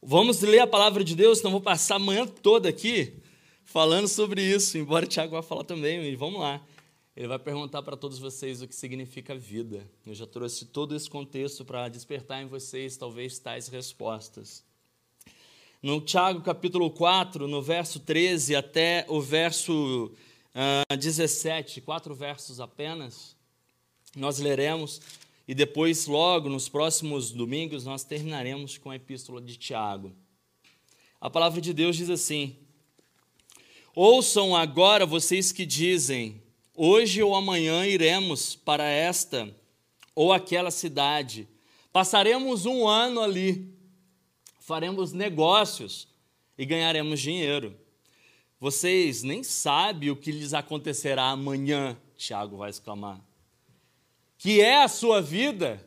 Vamos ler a palavra de Deus, então vou passar a manhã toda aqui falando sobre isso, embora o Tiago vá falar também, vamos lá. Ele vai perguntar para todos vocês o que significa vida. Eu já trouxe todo esse contexto para despertar em vocês talvez tais respostas. No Tiago capítulo 4, no verso 13 até o verso uh, 17, quatro versos apenas, nós leremos e depois, logo nos próximos domingos, nós terminaremos com a epístola de Tiago. A palavra de Deus diz assim: Ouçam agora vocês que dizem: Hoje ou amanhã iremos para esta ou aquela cidade, passaremos um ano ali, faremos negócios e ganharemos dinheiro. Vocês nem sabem o que lhes acontecerá amanhã, Tiago vai exclamar que é a sua vida?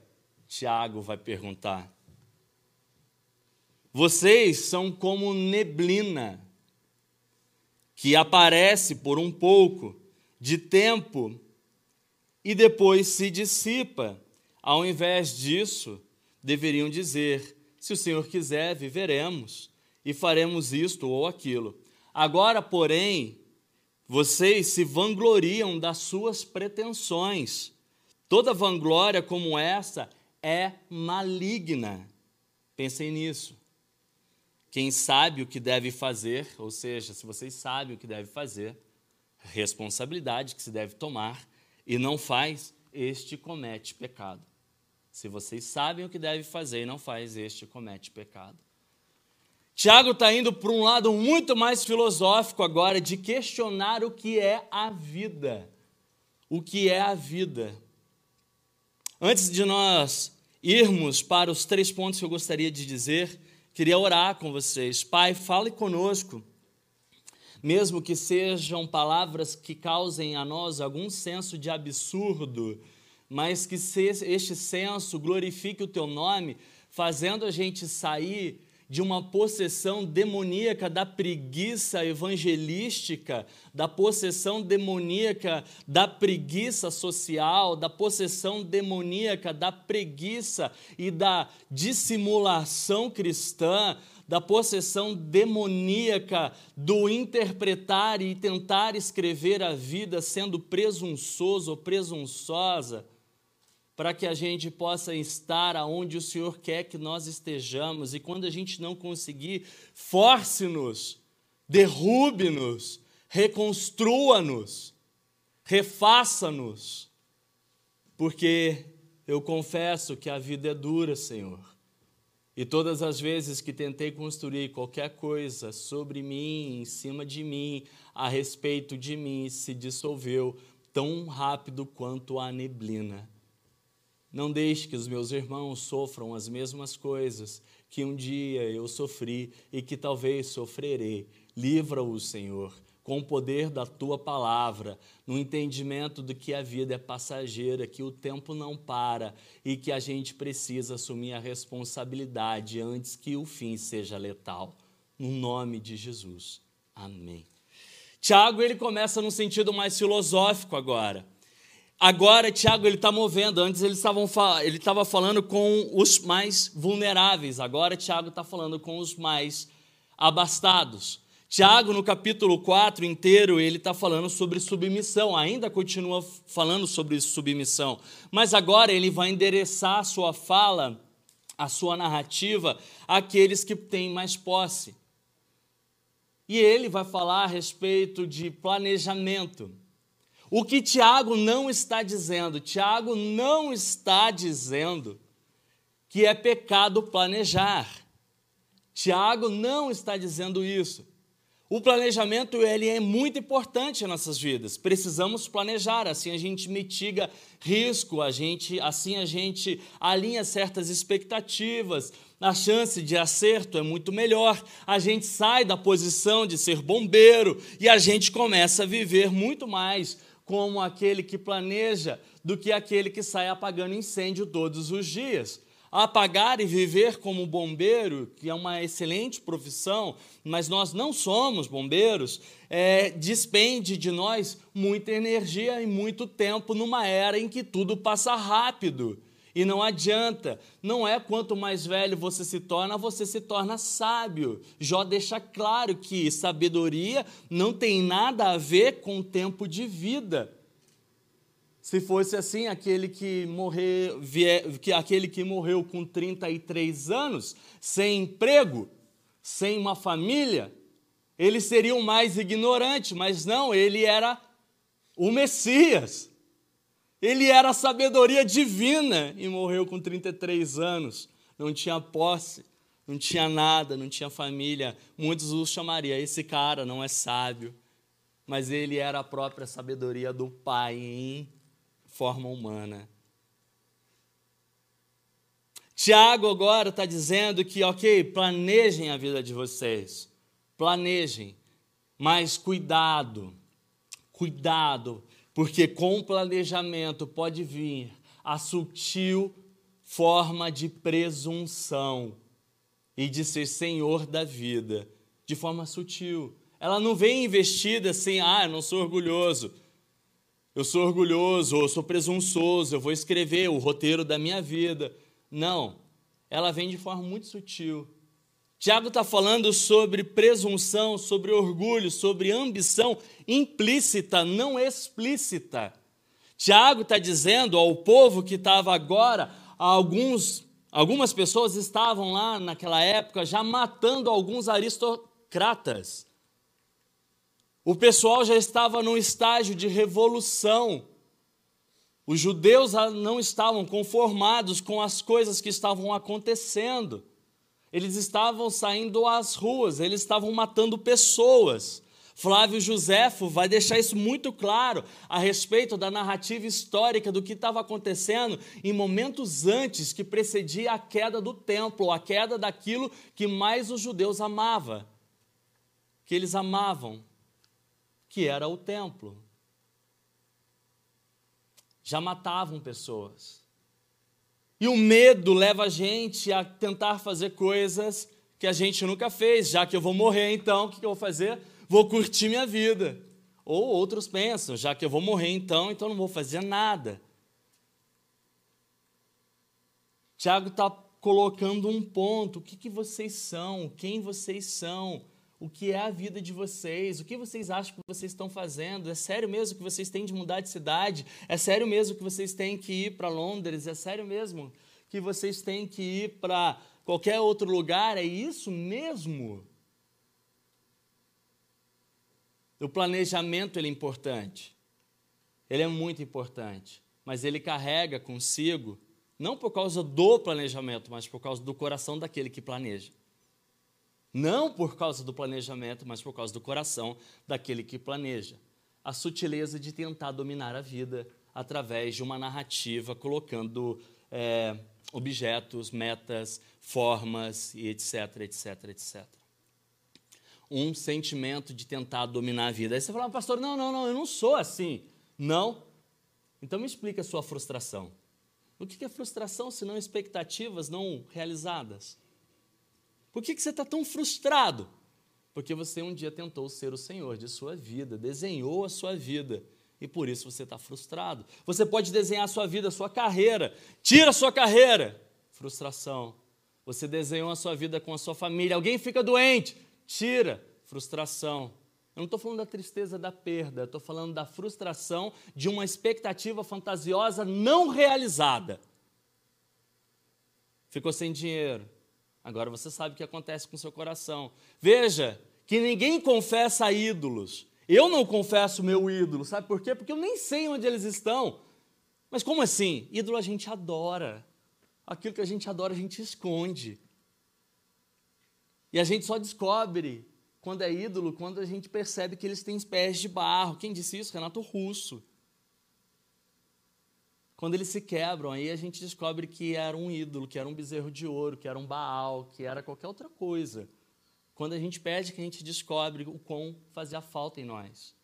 Tiago vai perguntar. Vocês são como neblina que aparece por um pouco de tempo e depois se dissipa. Ao invés disso, deveriam dizer: se o Senhor quiser, viveremos e faremos isto ou aquilo. Agora, porém, vocês se vangloriam das suas pretensões. Toda vanglória como essa é maligna. Pensem nisso. Quem sabe o que deve fazer, ou seja, se vocês sabem o que deve fazer, responsabilidade que se deve tomar, e não faz, este comete pecado. Se vocês sabem o que deve fazer e não faz, este comete pecado. Tiago está indo para um lado muito mais filosófico agora, de questionar o que é a vida. O que é a vida? Antes de nós irmos para os três pontos que eu gostaria de dizer, queria orar com vocês. Pai, fale conosco, mesmo que sejam palavras que causem a nós algum senso de absurdo, mas que este senso glorifique o teu nome, fazendo a gente sair de uma possessão demoníaca da preguiça evangelística, da possessão demoníaca da preguiça social, da possessão demoníaca da preguiça e da dissimulação cristã, da possessão demoníaca do interpretar e tentar escrever a vida sendo presunçoso ou presunçosa para que a gente possa estar aonde o Senhor quer que nós estejamos. E quando a gente não conseguir, force-nos, derrube-nos, reconstrua-nos, refaça-nos. Porque eu confesso que a vida é dura, Senhor. E todas as vezes que tentei construir qualquer coisa sobre mim, em cima de mim, a respeito de mim, se dissolveu tão rápido quanto a neblina. Não deixe que os meus irmãos sofram as mesmas coisas que um dia eu sofri e que talvez sofrerei. Livra-os, Senhor, com o poder da tua palavra, no entendimento de que a vida é passageira, que o tempo não para e que a gente precisa assumir a responsabilidade antes que o fim seja letal. No nome de Jesus. Amém. Tiago ele começa num sentido mais filosófico agora. Agora, Tiago, ele está movendo. Antes ele estava falando com os mais vulneráveis. Agora, Tiago está falando com os mais abastados. Tiago, no capítulo 4 inteiro, ele está falando sobre submissão. Ainda continua falando sobre submissão. Mas agora ele vai endereçar a sua fala, a sua narrativa, àqueles que têm mais posse. E ele vai falar a respeito de planejamento. O que Tiago não está dizendo? Tiago não está dizendo que é pecado planejar. Tiago não está dizendo isso. O planejamento ele é muito importante em nossas vidas. Precisamos planejar, assim a gente mitiga risco, a gente, assim a gente alinha certas expectativas. A chance de acerto é muito melhor. A gente sai da posição de ser bombeiro e a gente começa a viver muito mais como aquele que planeja do que aquele que sai apagando incêndio todos os dias. Apagar e viver como bombeiro, que é uma excelente profissão, mas nós não somos bombeiros, é, despende de nós muita energia e muito tempo numa era em que tudo passa rápido E não adianta, não é quanto mais velho você se torna, você se torna sábio. Jó deixa claro que sabedoria não tem nada a ver com tempo de vida. Se fosse assim, aquele que, morrer, que, aquele que morreu com 33 anos, sem emprego, sem uma família, ele seria o mais ignorante, mas não, ele era o Messias. Ele era sabedoria divina e morreu com 33 anos. Não tinha posse, não tinha nada, não tinha família. Muitos o chamariam, esse cara não é sábio. Mas ele era a própria sabedoria do Pai em forma humana. Tiago agora está dizendo que, ok, planejem a vida de vocês, planejem, mas cuidado, cuidado, porque com planejamento pode vir a sutil forma de presunção e de ser senhor da vida, de forma sutil. Ela não vem investida assim, ah, eu não sou orgulhoso, eu sou orgulhoso, eu sou presunçoso, eu vou escrever o roteiro da minha vida. Não, ela vem de forma muito sutil. Tiago está falando sobre presunção, sobre orgulho, sobre ambição implícita, não explícita. Tiago está dizendo ao povo que estava agora, alguns, algumas pessoas estavam lá naquela época já matando alguns aristocratas. O pessoal já estava num estágio de revolução. Os judeus não estavam conformados com as coisas que estavam acontecendo. Eles estavam saindo às ruas, eles estavam matando pessoas. Flávio Joséfo vai deixar isso muito claro a respeito da narrativa histórica do que estava acontecendo em momentos antes que precedia a queda do templo, a queda daquilo que mais os judeus amavam, que eles amavam, que era o templo. Já matavam pessoas. E o medo leva a gente a tentar fazer coisas que a gente nunca fez. Já que eu vou morrer, então, o que eu vou fazer? Vou curtir minha vida. Ou outros pensam, já que eu vou morrer, então, então não vou fazer nada. Tiago está colocando um ponto: o que, que vocês são, quem vocês são, o que é a vida de vocês, o que vocês acham que vocês estão fazendo, é sério mesmo que vocês têm de mudar de cidade, é sério mesmo que vocês têm que ir para Londres, é sério mesmo que vocês têm que ir para qualquer outro lugar, é isso mesmo? O planejamento ele é importante, ele é muito importante, mas ele carrega consigo, não por causa do planejamento, mas por causa do coração daquele que planeja. Não por causa do planejamento, mas por causa do coração daquele que planeja. A sutileza de tentar dominar a vida através de uma narrativa, colocando é, objetos, metas, formas e etc, etc, etc. Um sentimento de tentar dominar a vida. Aí você fala, pastor, não, não, não, eu não sou assim. Não? Então me explica a sua frustração. O que é frustração se não expectativas não realizadas? Por que, que você está tão frustrado? Porque você um dia tentou ser o Senhor de sua vida, desenhou a sua vida e por isso você está frustrado. Você pode desenhar a sua vida, a sua carreira, tira a sua carreira, frustração. Você desenhou a sua vida com a sua família, alguém fica doente, tira, frustração. Eu não estou falando da tristeza da perda, estou falando da frustração de uma expectativa fantasiosa não realizada. Ficou sem dinheiro, Agora você sabe o que acontece com seu coração. Veja que ninguém confessa ídolos. Eu não confesso meu ídolo, sabe por quê? Porque eu nem sei onde eles estão. Mas como assim? Ídolo a gente adora. Aquilo que a gente adora a gente esconde. E a gente só descobre quando é ídolo quando a gente percebe que eles têm pés de barro. Quem disse isso? Renato Russo. Quando eles se quebram, aí a gente descobre que era um ídolo, que era um bezerro de ouro, que era um Baal, que era qualquer outra coisa. Quando a gente perde, que a gente descobre o quão fazia falta em nós.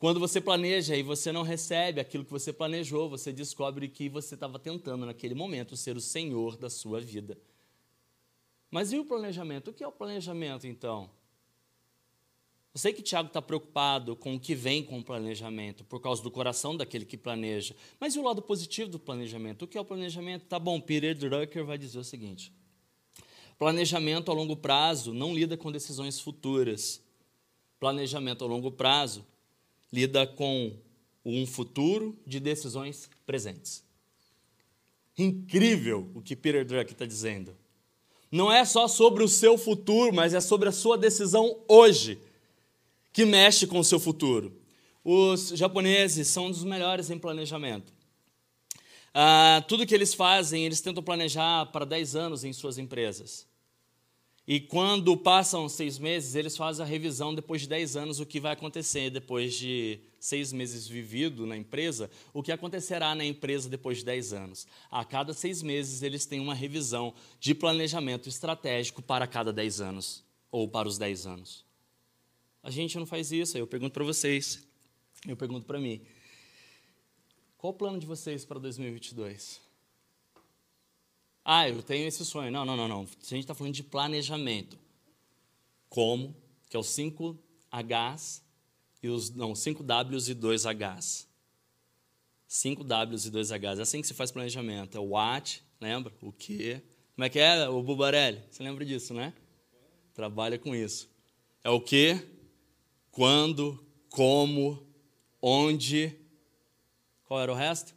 Quando você planeja e você não recebe aquilo que você planejou, você descobre que você estava tentando naquele momento ser o senhor da sua vida. Mas e o planejamento? O que é o planejamento então? Eu sei que Tiago está preocupado com o que vem com o planejamento, por causa do coração daquele que planeja. Mas e o lado positivo do planejamento? O que é o planejamento? Tá bom, Peter Drucker vai dizer o seguinte: planejamento a longo prazo não lida com decisões futuras. Planejamento a longo prazo lida com um futuro de decisões presentes. Incrível o que Peter Drucker está dizendo. Não é só sobre o seu futuro, mas é sobre a sua decisão hoje que mexe com o seu futuro. Os japoneses são um dos melhores em planejamento. Ah, tudo que eles fazem, eles tentam planejar para 10 anos em suas empresas. E quando passam seis meses, eles fazem a revisão depois de 10 anos, o que vai acontecer depois de seis meses vivido na empresa, o que acontecerá na empresa depois de 10 anos. A cada seis meses, eles têm uma revisão de planejamento estratégico para cada 10 anos, ou para os 10 anos. A gente não faz isso. Aí eu pergunto para vocês, eu pergunto para mim: qual o plano de vocês para 2022? Ah, eu tenho esse sonho. Não, não, não, não. A gente está falando de planejamento. Como? Que é os 5 Hs e os. Não, 5 Ws e 2 Hs. 5 Ws e 2 Hs. É assim que se faz planejamento. É o what, lembra? O que. Como é que é, o Bubarelli? Você lembra disso, né? Trabalha com isso. É o que, quando, como, onde. Qual era o resto?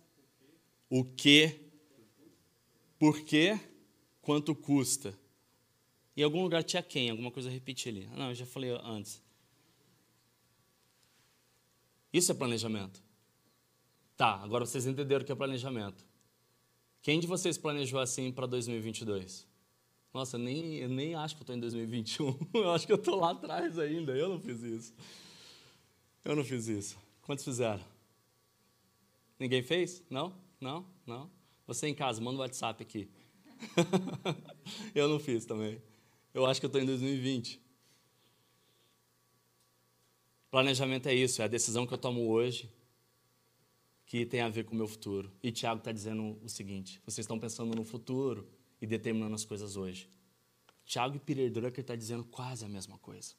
O que, por quê, quanto custa. Em algum lugar tinha quem, alguma coisa repetir ali. Não, eu já falei antes. Isso é planejamento. Tá, agora vocês entenderam o que é planejamento. Quem de vocês planejou assim para 2022? Nossa, nem, eu nem acho que eu estou em 2021. Eu acho que eu estou lá atrás ainda. Eu não fiz isso. Eu não fiz isso. Quantos fizeram? Ninguém fez? Não? Não? Não? Você em casa, manda um WhatsApp aqui. eu não fiz também. Eu acho que eu estou em 2020. Planejamento é isso, é a decisão que eu tomo hoje que tem a ver com o meu futuro. E Tiago está dizendo o seguinte: vocês estão pensando no futuro, e determinando as coisas hoje. Tiago e Peter Drucker está dizendo quase a mesma coisa.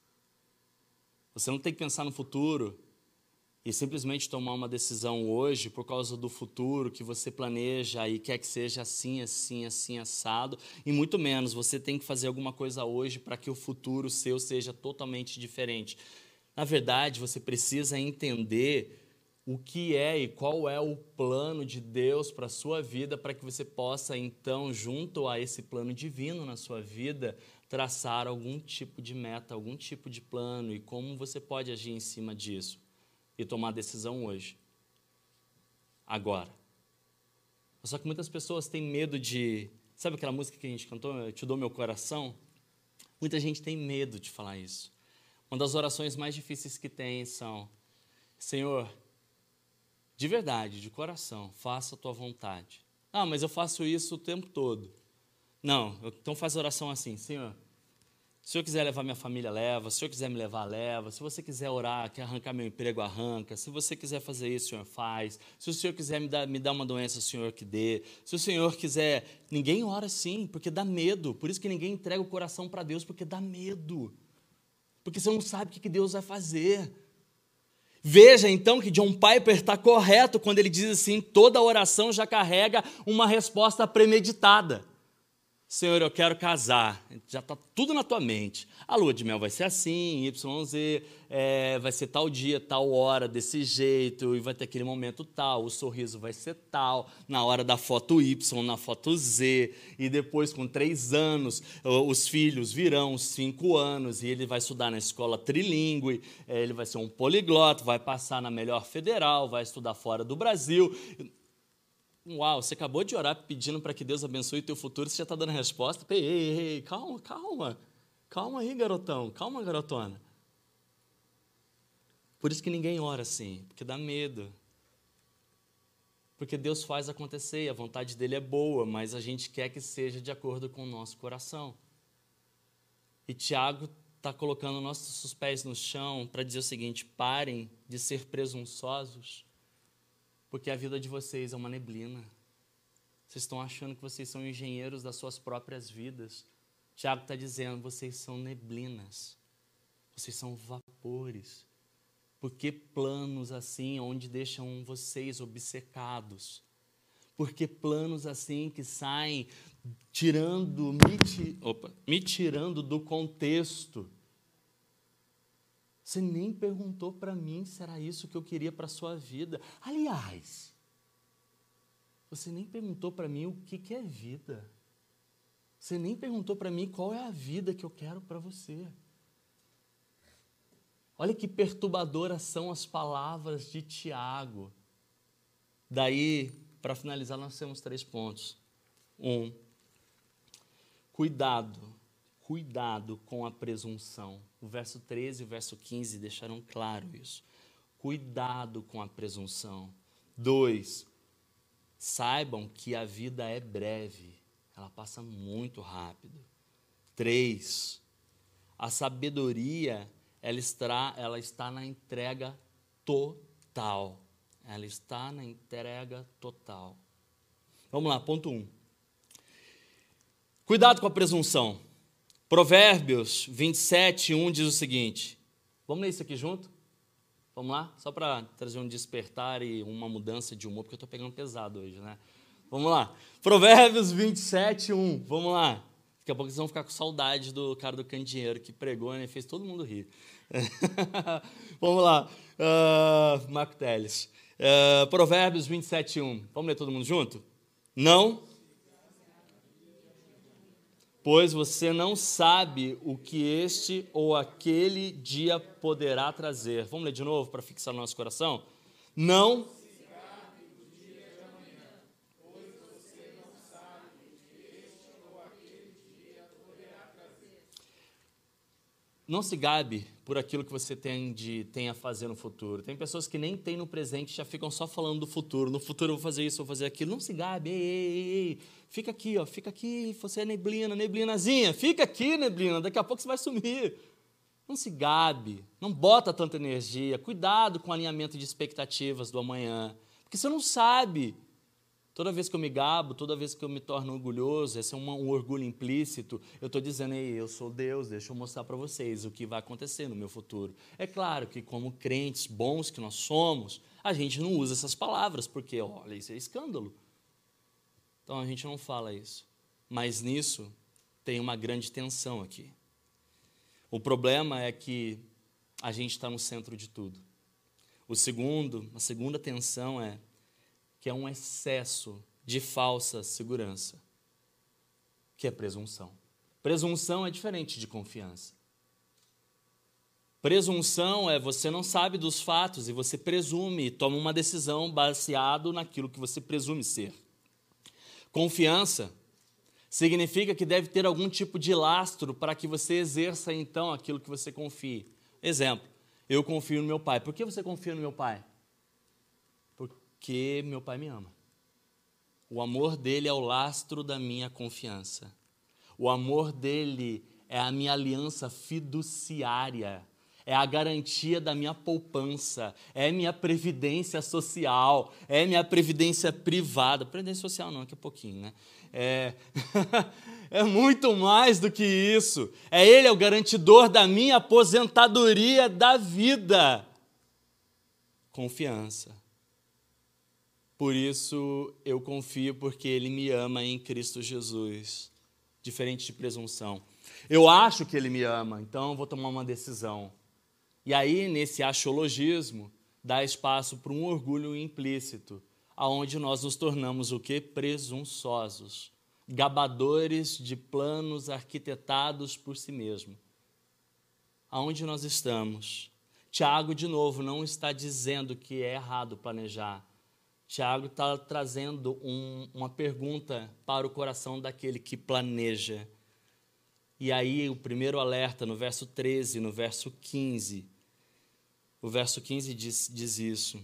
Você não tem que pensar no futuro e simplesmente tomar uma decisão hoje por causa do futuro que você planeja e quer que seja assim, assim, assim, assado, e muito menos você tem que fazer alguma coisa hoje para que o futuro seu seja totalmente diferente. Na verdade, você precisa entender o que é e qual é o plano de Deus para a sua vida, para que você possa, então, junto a esse plano divino na sua vida, traçar algum tipo de meta, algum tipo de plano e como você pode agir em cima disso e tomar decisão hoje, agora. Só que muitas pessoas têm medo de. Sabe aquela música que a gente cantou, Eu te dou meu coração? Muita gente tem medo de falar isso. Uma das orações mais difíceis que tem são: Senhor, de verdade, de coração, faça a tua vontade. Ah, mas eu faço isso o tempo todo. Não, então faz oração assim, Senhor. Se Senhor quiser levar minha família, leva. Se Senhor quiser me levar, leva. Se você quiser orar, quer arrancar meu emprego, arranca. Se você quiser fazer isso, o Senhor faz. Se o Senhor quiser me dar, me dar uma doença, o Senhor que dê. Se o Senhor quiser. Ninguém ora assim, porque dá medo. Por isso que ninguém entrega o coração para Deus, porque dá medo. Porque você não sabe o que Deus vai fazer. Veja então que John Piper está correto quando ele diz assim: toda oração já carrega uma resposta premeditada. Senhor, eu quero casar. Já está tudo na tua mente. A lua de mel vai ser assim, YZ, é, vai ser tal dia, tal hora, desse jeito, e vai ter aquele momento tal, o sorriso vai ser tal, na hora da foto Y, na foto Z, e depois, com três anos, os filhos virão cinco anos, e ele vai estudar na escola trilingue, é, ele vai ser um poliglota, vai passar na melhor federal, vai estudar fora do Brasil. Uau, você acabou de orar pedindo para que Deus abençoe o teu futuro, você já está dando a resposta? Ei, ei, ei, calma, calma. Calma aí, garotão. Calma, garotona. Por isso que ninguém ora assim, porque dá medo. Porque Deus faz acontecer e a vontade dele é boa, mas a gente quer que seja de acordo com o nosso coração. E Tiago está colocando nossos pés no chão para dizer o seguinte: parem de ser presunçosos porque a vida de vocês é uma neblina. Vocês estão achando que vocês são engenheiros das suas próprias vidas. Tiago está dizendo: vocês são neblinas. Vocês são vapores. Por que planos assim, onde deixam vocês obcecados? Por que planos assim que saem tirando, me, opa, me tirando do contexto? Você nem perguntou para mim se era isso que eu queria para sua vida. Aliás, você nem perguntou para mim o que, que é vida. Você nem perguntou para mim qual é a vida que eu quero para você. Olha que perturbadoras são as palavras de Tiago. Daí, para finalizar, nós temos três pontos. Um, cuidado, cuidado com a presunção. O verso 13 e o verso 15 deixaram claro isso. Cuidado com a presunção. Dois, saibam que a vida é breve ela passa muito rápido. Três, a sabedoria, ela está, ela está na entrega total. Ela está na entrega total. Vamos lá, ponto um. Cuidado com a presunção. Provérbios 27, 1 diz o seguinte. Vamos ler isso aqui junto? Vamos lá? Só para trazer um despertar e uma mudança de humor, porque eu estou pegando pesado hoje, né? Vamos lá. Provérbios 27, 1. Vamos lá. Daqui a pouco vocês vão ficar com saudade do cara do candeeiro que pregou né, e fez todo mundo rir. Vamos lá. Uh, Marco Teles. Uh, Provérbios 27, 1. Vamos ler todo mundo junto? Não. Pois você não sabe o que este ou aquele dia poderá trazer. Vamos ler de novo para fixar no nosso coração? Não não se gabe por aquilo que você tem, de, tem a fazer no futuro. Tem pessoas que nem têm no presente, já ficam só falando do futuro. No futuro eu vou fazer isso, vou fazer aquilo. Não se gabe, ei, ei, ei, fica aqui, ó, fica aqui, você é neblina, neblinazinha, fica aqui, neblina, daqui a pouco você vai sumir. Não se gabe, não bota tanta energia, cuidado com o alinhamento de expectativas do amanhã, porque você não sabe Toda vez que eu me gabo, toda vez que eu me torno orgulhoso, esse é um, um orgulho implícito, eu estou dizendo, Ei, eu sou Deus, deixa eu mostrar para vocês o que vai acontecer no meu futuro. É claro que, como crentes bons que nós somos, a gente não usa essas palavras, porque, olha, isso é escândalo. Então a gente não fala isso. Mas nisso tem uma grande tensão aqui. O problema é que a gente está no centro de tudo. O segundo, a segunda tensão é que é um excesso de falsa segurança, que é presunção. Presunção é diferente de confiança. Presunção é você não sabe dos fatos e você presume, toma uma decisão baseado naquilo que você presume ser. Confiança significa que deve ter algum tipo de lastro para que você exerça então aquilo que você confie. Exemplo, eu confio no meu pai. Por que você confia no meu pai? que meu pai me ama. O amor dele é o lastro da minha confiança. O amor dele é a minha aliança fiduciária, é a garantia da minha poupança, é minha previdência social, é minha previdência privada. Previdência social não, daqui a pouquinho, né? É, é muito mais do que isso. É Ele é o garantidor da minha aposentadoria da vida. Confiança. Por isso eu confio, porque Ele me ama em Cristo Jesus. Diferente de presunção. Eu acho que Ele me ama, então vou tomar uma decisão. E aí, nesse axiologismo, dá espaço para um orgulho implícito, aonde nós nos tornamos o que? Presunçosos, gabadores de planos arquitetados por si mesmo. Aonde nós estamos? Tiago, de novo, não está dizendo que é errado planejar, Tiago está trazendo um, uma pergunta para o coração daquele que planeja. E aí, o primeiro alerta, no verso 13, no verso 15. O verso 15 diz, diz isso.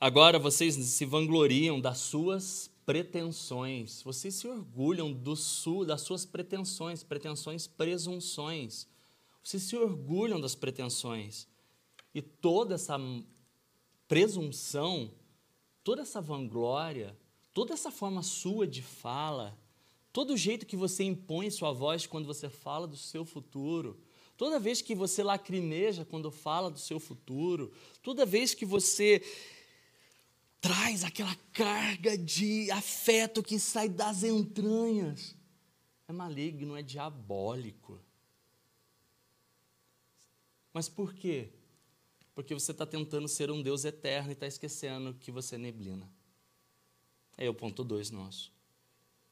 Agora vocês se vangloriam das suas pretensões, vocês se orgulham do su, das suas pretensões, pretensões, presunções. Vocês se orgulham das pretensões. E toda essa presunção, toda essa vanglória, toda essa forma sua de fala, todo jeito que você impõe sua voz quando você fala do seu futuro, toda vez que você lacrimeja quando fala do seu futuro, toda vez que você traz aquela carga de afeto que sai das entranhas, é maligno, é diabólico. Mas por quê? Porque você está tentando ser um Deus eterno e está esquecendo que você é neblina. É o ponto 2 nosso.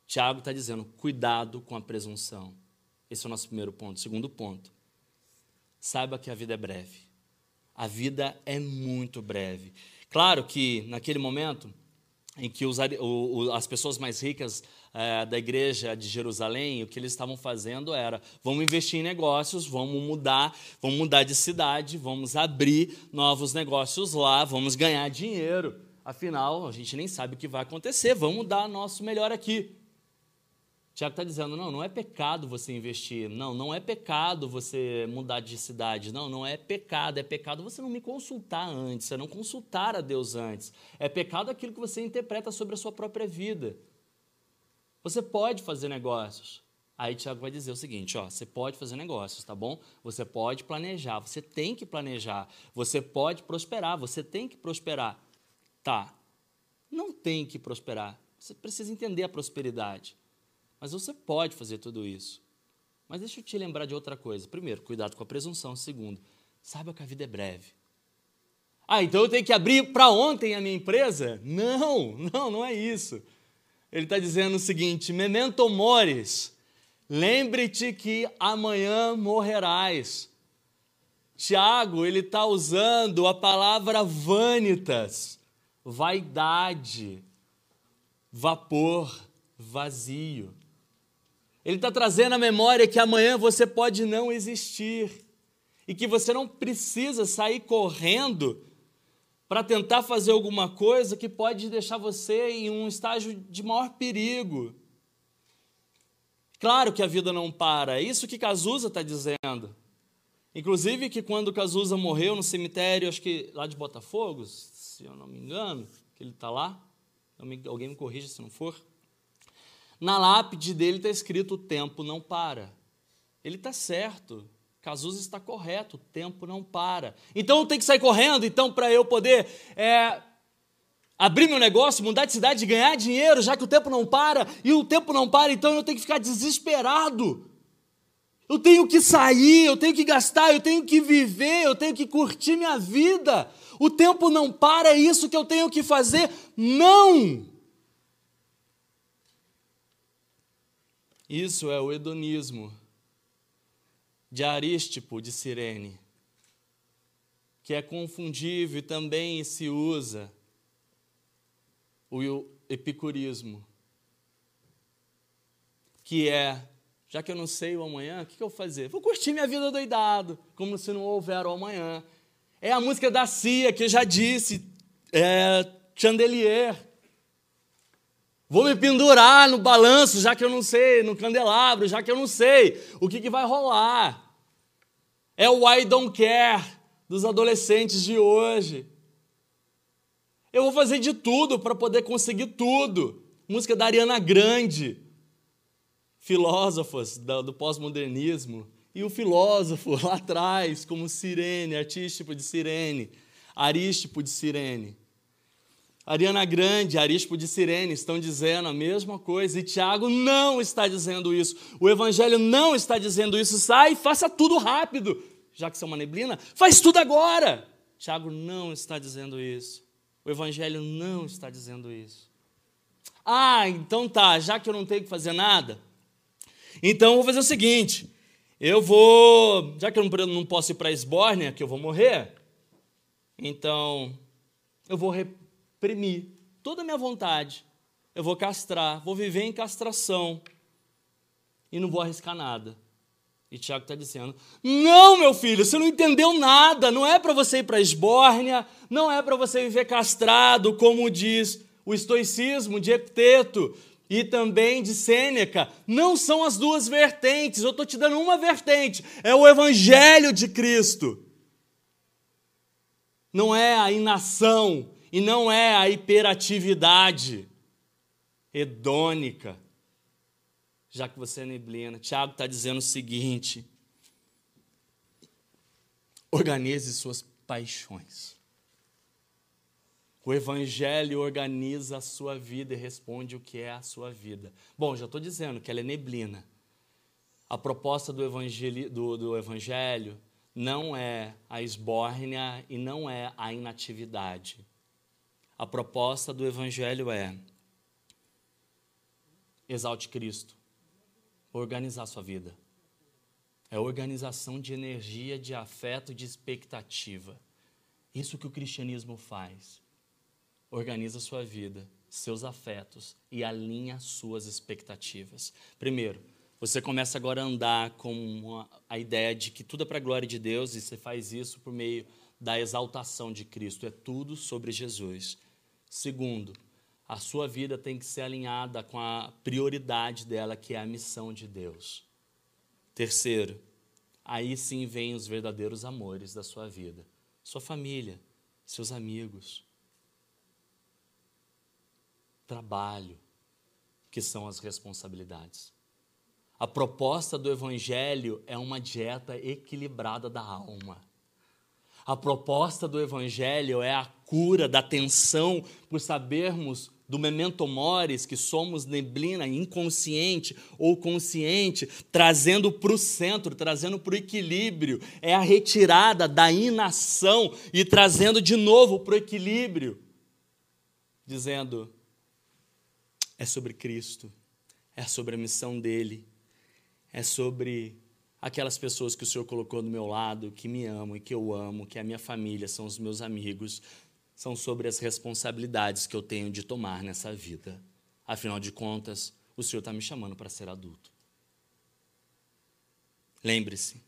Tiago está dizendo: cuidado com a presunção. Esse é o nosso primeiro ponto. Segundo ponto, saiba que a vida é breve. A vida é muito breve. Claro que naquele momento em que os, o, as pessoas mais ricas é, da igreja de Jerusalém, o que eles estavam fazendo era: vamos investir em negócios, vamos mudar, vamos mudar de cidade, vamos abrir novos negócios lá, vamos ganhar dinheiro. Afinal, a gente nem sabe o que vai acontecer, vamos dar nosso melhor aqui. Tiago está dizendo: não, não é pecado você investir, não, não é pecado você mudar de cidade, não, não é pecado, é pecado você não me consultar antes, é não consultar a Deus antes, é pecado aquilo que você interpreta sobre a sua própria vida. Você pode fazer negócios. Aí Tiago vai dizer o seguinte: ó, você pode fazer negócios, tá bom? Você pode planejar, você tem que planejar, você pode prosperar, você tem que prosperar. Tá, não tem que prosperar, você precisa entender a prosperidade. Mas você pode fazer tudo isso. Mas deixa eu te lembrar de outra coisa. Primeiro, cuidado com a presunção. Segundo, saiba que a vida é breve. Ah, então eu tenho que abrir para ontem a minha empresa? Não, não, não é isso. Ele está dizendo o seguinte: memento mores, lembre-te que amanhã morrerás. Tiago, ele está usando a palavra vanitas, vaidade, vapor, vazio. Ele está trazendo a memória que amanhã você pode não existir e que você não precisa sair correndo para tentar fazer alguma coisa que pode deixar você em um estágio de maior perigo. Claro que a vida não para, é isso que Cazuza está dizendo. Inclusive que quando Cazuza morreu no cemitério, acho que lá de Botafogo, se eu não me engano, que ele está lá, alguém me corrija se não for, na lápide dele está escrito: o tempo não para. Ele está certo. Cazuza está correto, o tempo não para. Então tenho que sair correndo, então, para eu poder é, abrir meu negócio, mudar de cidade, ganhar dinheiro, já que o tempo não para, e o tempo não para, então eu tenho que ficar desesperado. Eu tenho que sair, eu tenho que gastar, eu tenho que viver, eu tenho que curtir minha vida. O tempo não para, é isso que eu tenho que fazer. Não! Isso é o hedonismo de Arístipo de Cirene, que é confundível e também se usa o epicurismo, que é, já que eu não sei o amanhã, o que, eu vou fazer? Vou curtir minha vida doidado, como se não houver o amanhã. É a música da Cia, que eu já disse, é, Chandelier. Vou me pendurar no balanço, já que eu não sei, no candelabro, já que eu não sei o que, que vai rolar. É o I don't care dos adolescentes de hoje. Eu vou fazer de tudo para poder conseguir tudo. Música da Ariana Grande, filósofos do pós-modernismo. E o filósofo lá atrás, como Sirene, artístico de Sirene, Arístipo de Sirene. Ariana Grande, Arispo de Sirene estão dizendo a mesma coisa e Tiago não está dizendo isso. O Evangelho não está dizendo isso. Sai, faça tudo rápido. Já que você é uma neblina, faz tudo agora. Tiago não está dizendo isso. O Evangelho não está dizendo isso. Ah, então tá, já que eu não tenho que fazer nada, então eu vou fazer o seguinte: eu vou, já que eu não posso ir para a Esbórnia, que eu vou morrer, então eu vou reprimir toda a minha vontade. Eu vou castrar, vou viver em castração e não vou arriscar nada. E Tiago está dizendo: Não, meu filho, você não entendeu nada. Não é para você ir para a esbórnia, não é para você viver castrado, como diz o estoicismo de Epteto e também de Sêneca. Não são as duas vertentes. Eu estou te dando uma vertente: é o Evangelho de Cristo. Não é a inação, e não é a hiperatividade hedônica. já que você é neblina. Tiago está dizendo o seguinte: organize suas paixões. O Evangelho organiza a sua vida e responde o que é a sua vida. Bom, já estou dizendo que ela é neblina. A proposta do evangelho, do, do evangelho não é a esbórnia e não é a inatividade. A proposta do Evangelho é exalte Cristo, organizar sua vida. É organização de energia, de afeto, de expectativa. Isso que o cristianismo faz. Organiza sua vida, seus afetos e alinha suas expectativas. Primeiro, você começa agora a andar com a ideia de que tudo é para a glória de Deus e você faz isso por meio da exaltação de Cristo. É tudo sobre Jesus. Segundo, a sua vida tem que ser alinhada com a prioridade dela, que é a missão de Deus. Terceiro, aí sim vêm os verdadeiros amores da sua vida. Sua família, seus amigos, trabalho, que são as responsabilidades. A proposta do Evangelho é uma dieta equilibrada da alma. A proposta do Evangelho é a cura da tensão por sabermos do memento mores, que somos neblina inconsciente ou consciente, trazendo para o centro, trazendo para o equilíbrio. É a retirada da inação e trazendo de novo para o equilíbrio. Dizendo: é sobre Cristo, é sobre a missão dele, é sobre aquelas pessoas que o Senhor colocou do meu lado, que me amam e que eu amo, que é a minha família, são os meus amigos, são sobre as responsabilidades que eu tenho de tomar nessa vida. Afinal de contas, o Senhor está me chamando para ser adulto. Lembre-se,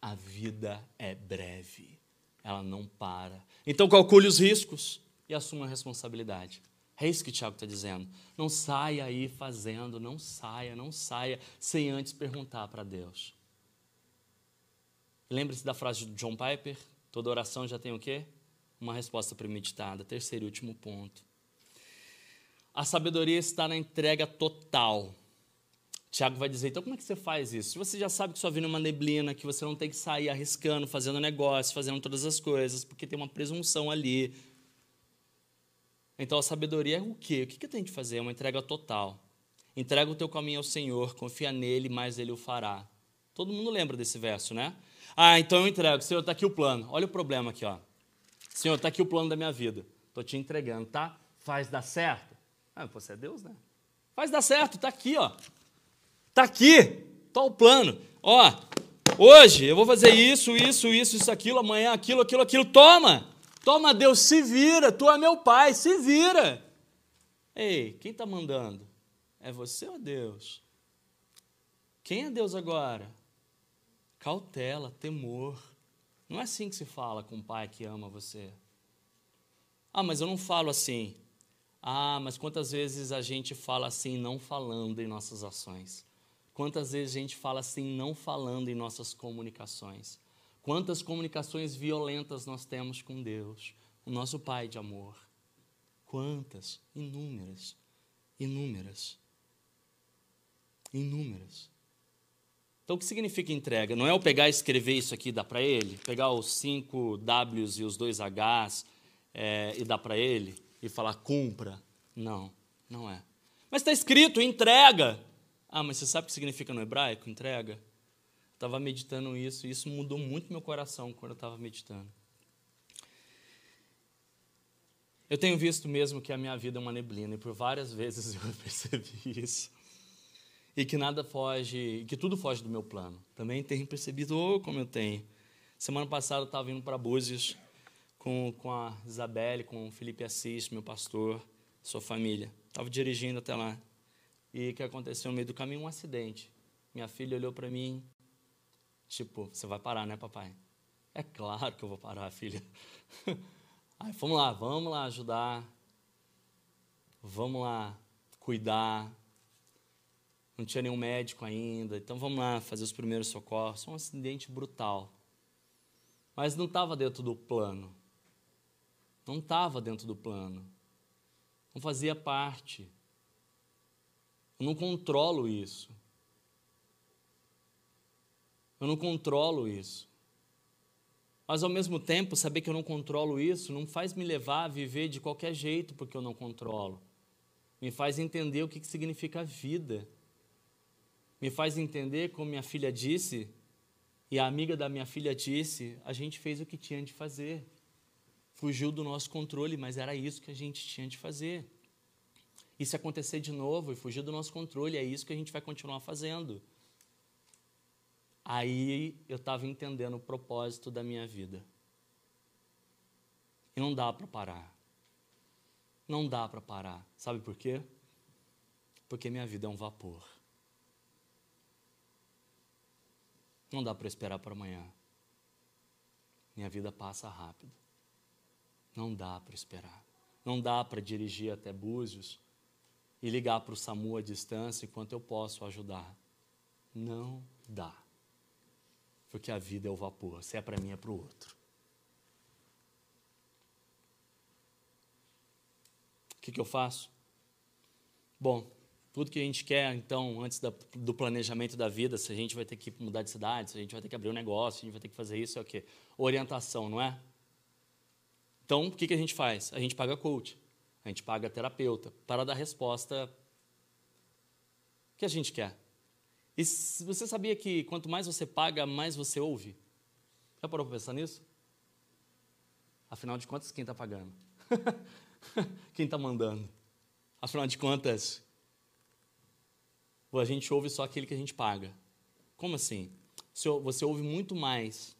a vida é breve, ela não para. Então calcule os riscos e assuma a responsabilidade. É isso que o Tiago está dizendo. Não saia aí fazendo, não saia, não saia, sem antes perguntar para Deus. Lembre-se da frase de John Piper: toda oração já tem o quê? Uma resposta premeditada. Terceiro e último ponto. A sabedoria está na entrega total. Tiago vai dizer, então como é que você faz isso? Se você já sabe que sua vida é uma neblina, que você não tem que sair arriscando, fazendo negócio, fazendo todas as coisas, porque tem uma presunção ali, então a sabedoria é o quê? O que, que tem de fazer? É uma entrega total. Entrega o teu caminho ao Senhor, confia nele, mas ele o fará. Todo mundo lembra desse verso, né? Ah, então eu entrego. Senhor, está aqui o plano. Olha o problema aqui, ó. Senhor, está aqui o plano da minha vida. Estou te entregando, tá? Faz dar certo. Ah, você é Deus, né? Faz dar certo, está aqui, ó. Está aqui. Está o plano. Ó, hoje eu vou fazer isso, isso, isso, isso, aquilo, amanhã aquilo, aquilo, aquilo. Toma! Toma, Deus, se vira, tu é meu pai, se vira. Ei, quem está mandando? É você ou Deus? Quem é Deus agora? Cautela, temor. Não é assim que se fala com um pai que ama você. Ah, mas eu não falo assim. Ah, mas quantas vezes a gente fala assim não falando em nossas ações? Quantas vezes a gente fala assim não falando em nossas comunicações? Quantas comunicações violentas nós temos com Deus, o nosso Pai de amor. Quantas? Inúmeras. Inúmeras. Inúmeras. Então, o que significa entrega? Não é eu pegar e escrever isso aqui e dar para ele? Pegar os cinco Ws e os dois Hs é, e dar para ele e falar cumpra? Não, não é. Mas está escrito entrega. Ah, mas você sabe o que significa no hebraico entrega? Estava meditando isso, e isso mudou muito meu coração quando eu estava meditando. Eu tenho visto mesmo que a minha vida é uma neblina, e por várias vezes eu percebi isso. E que nada foge, que tudo foge do meu plano. Também tenho percebido, oh, como eu tenho. Semana passada eu estava indo para Búzios com, com a Isabelle, com o Felipe Assis, meu pastor, sua família. Estava dirigindo até lá. E o que aconteceu no meio do caminho? Um acidente. Minha filha olhou para mim, Tipo, você vai parar, né, papai? É claro que eu vou parar, filha. Aí, vamos lá, vamos lá ajudar. Vamos lá cuidar. Não tinha nenhum médico ainda, então vamos lá fazer os primeiros socorros. Um acidente brutal. Mas não estava dentro do plano. Não estava dentro do plano. Não fazia parte. Eu não controlo isso. Eu não controlo isso. Mas ao mesmo tempo, saber que eu não controlo isso não faz me levar a viver de qualquer jeito porque eu não controlo. Me faz entender o que significa vida. Me faz entender, como minha filha disse, e a amiga da minha filha disse, a gente fez o que tinha de fazer. Fugiu do nosso controle, mas era isso que a gente tinha de fazer. E se acontecer de novo e fugir do nosso controle, é isso que a gente vai continuar fazendo. Aí eu estava entendendo o propósito da minha vida. E não dá para parar. Não dá para parar. Sabe por quê? Porque minha vida é um vapor. Não dá para esperar para amanhã. Minha vida passa rápido. Não dá para esperar. Não dá para dirigir até Búzios e ligar para o SAMU à distância enquanto eu posso ajudar. Não dá. Porque a vida é o vapor. Se é para mim, é para o outro. O que, que eu faço? Bom, tudo que a gente quer, então, antes da, do planejamento da vida, se a gente vai ter que mudar de cidade, se a gente vai ter que abrir um negócio, se a gente vai ter que fazer isso, é o quê? Orientação, não é? Então, o que, que a gente faz? A gente paga coach, a gente paga terapeuta para dar resposta que a gente quer. E você sabia que quanto mais você paga, mais você ouve? Já parou para pensar nisso? Afinal de contas, quem está pagando? quem está mandando? Afinal de contas, a gente ouve só aquele que a gente paga. Como assim? Você ouve muito mais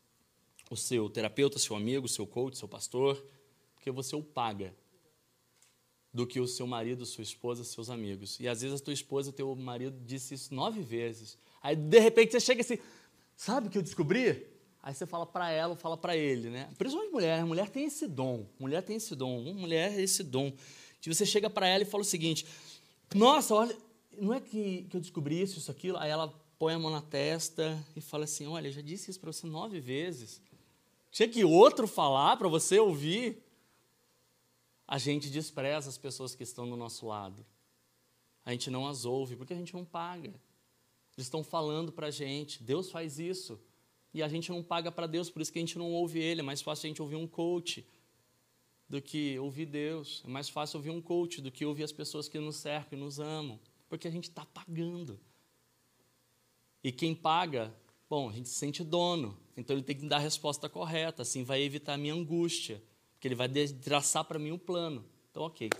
o seu terapeuta, seu amigo, seu coach, seu pastor, porque você o paga, do que o seu marido, sua esposa, seus amigos. E às vezes a tua esposa, o teu marido disse isso nove vezes. Aí de repente você chega assim, sabe o que eu descobri? Aí você fala para ela ou fala para ele, né? Principalmente mulher, a mulher tem esse dom, mulher tem esse dom, mulher esse dom. De você chega para ela e fala o seguinte: Nossa, olha, não é que, que eu descobri isso, isso, aquilo. Aí ela põe a mão na testa e fala assim: Olha, já disse isso para você nove vezes. Tinha que outro falar para você ouvir. A gente despreza as pessoas que estão do nosso lado. A gente não as ouve porque a gente não paga. Eles estão falando para a gente. Deus faz isso. E a gente não paga para Deus, por isso que a gente não ouve Ele. É mais fácil a gente ouvir um coach do que ouvir Deus. É mais fácil ouvir um coach do que ouvir as pessoas que nos cercam e nos amam. Porque a gente está pagando. E quem paga Bom, a gente se sente dono, então ele tem que dar a resposta correta, assim vai evitar a minha angústia, porque ele vai traçar para mim um plano. Então, ok.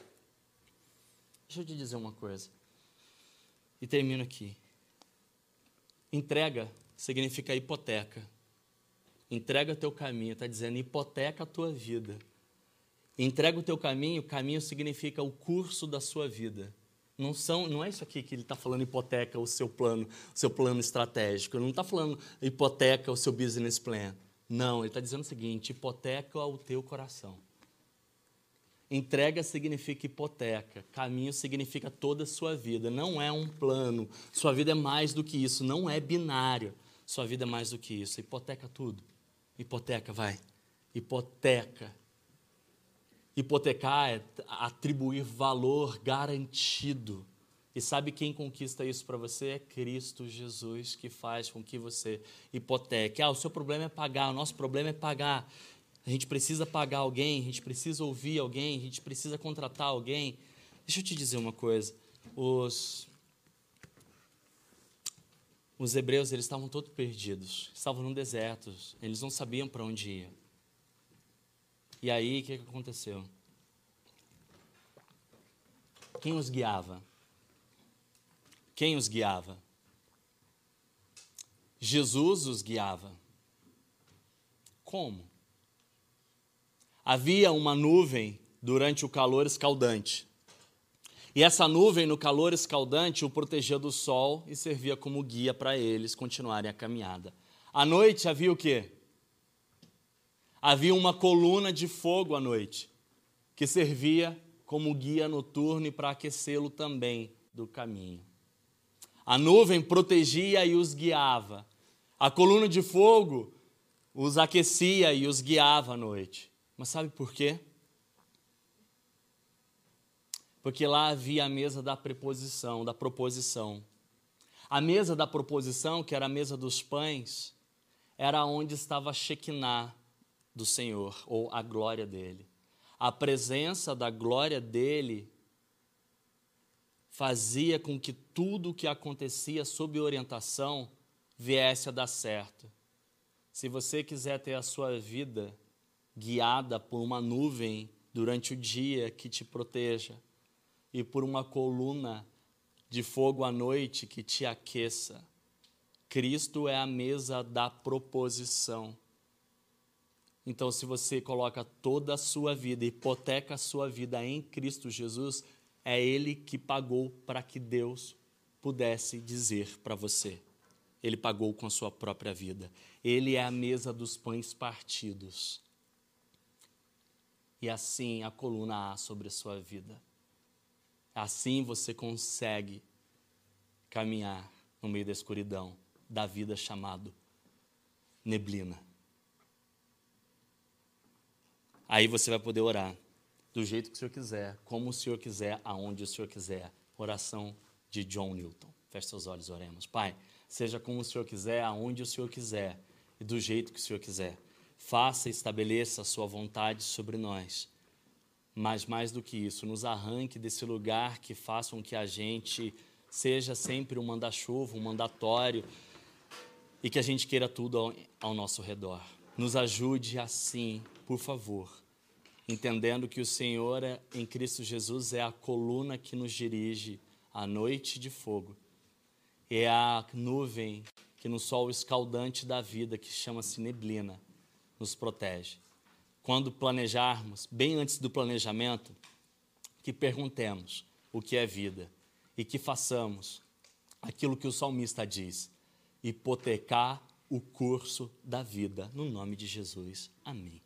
Deixa eu te dizer uma coisa. E termino aqui. Entrega significa hipoteca. Entrega o teu caminho, está dizendo hipoteca a tua vida. Entrega o teu caminho, caminho significa o curso da sua vida. Não, são, não é isso aqui que ele está falando hipoteca o seu plano, o seu plano estratégico. Ele não está falando hipoteca o seu business plan. Não, ele está dizendo o seguinte: hipoteca o teu coração. Entrega significa hipoteca, caminho significa toda a sua vida. Não é um plano. Sua vida é mais do que isso. Não é binário. Sua vida é mais do que isso. Hipoteca tudo. Hipoteca, vai. Hipoteca Hipotecar é atribuir valor garantido. E sabe quem conquista isso para você? É Cristo Jesus que faz com que você hipoteque. Ah, o seu problema é pagar, o nosso problema é pagar. A gente precisa pagar alguém, a gente precisa ouvir alguém, a gente precisa contratar alguém. Deixa eu te dizer uma coisa. Os, os hebreus eles estavam todos perdidos, estavam no deserto, eles não sabiam para onde ir. E aí, o que, que aconteceu? Quem os guiava? Quem os guiava? Jesus os guiava. Como? Havia uma nuvem durante o calor escaldante. E essa nuvem, no calor escaldante, o protegia do sol e servia como guia para eles continuarem a caminhada. À noite havia o quê? havia uma coluna de fogo à noite, que servia como guia noturno e para aquecê-lo também do caminho. A nuvem protegia e os guiava. A coluna de fogo os aquecia e os guiava à noite. Mas sabe por quê? Porque lá havia a mesa da preposição, da proposição. A mesa da proposição, que era a mesa dos pães, era onde estava a Shekinah do Senhor, ou a glória dele. A presença da glória dele fazia com que tudo o que acontecia sob orientação viesse a dar certo. Se você quiser ter a sua vida guiada por uma nuvem durante o dia que te proteja e por uma coluna de fogo à noite que te aqueça, Cristo é a mesa da proposição. Então, se você coloca toda a sua vida, hipoteca a sua vida em Cristo Jesus, é Ele que pagou para que Deus pudesse dizer para você. Ele pagou com a sua própria vida. Ele é a mesa dos pães partidos. E assim a coluna A sobre a sua vida. Assim você consegue caminhar no meio da escuridão da vida chamado neblina. Aí você vai poder orar do jeito que o Senhor quiser, como o Senhor quiser, aonde o Senhor quiser. Oração de John Newton. Feche seus olhos, oremos. Pai, seja como o Senhor quiser, aonde o Senhor quiser e do jeito que o Senhor quiser. Faça e estabeleça a sua vontade sobre nós. Mas mais do que isso, nos arranque desse lugar que faça com que a gente seja sempre um manda-chuva, um mandatório e que a gente queira tudo ao, ao nosso redor. Nos ajude assim, por favor, entendendo que o Senhor é, em Cristo Jesus é a coluna que nos dirige à noite de fogo é a nuvem que no sol escaldante da vida, que chama-se neblina, nos protege. Quando planejarmos, bem antes do planejamento, que perguntemos o que é vida e que façamos aquilo que o salmista diz: hipotecar o curso da vida, no nome de Jesus. Amém.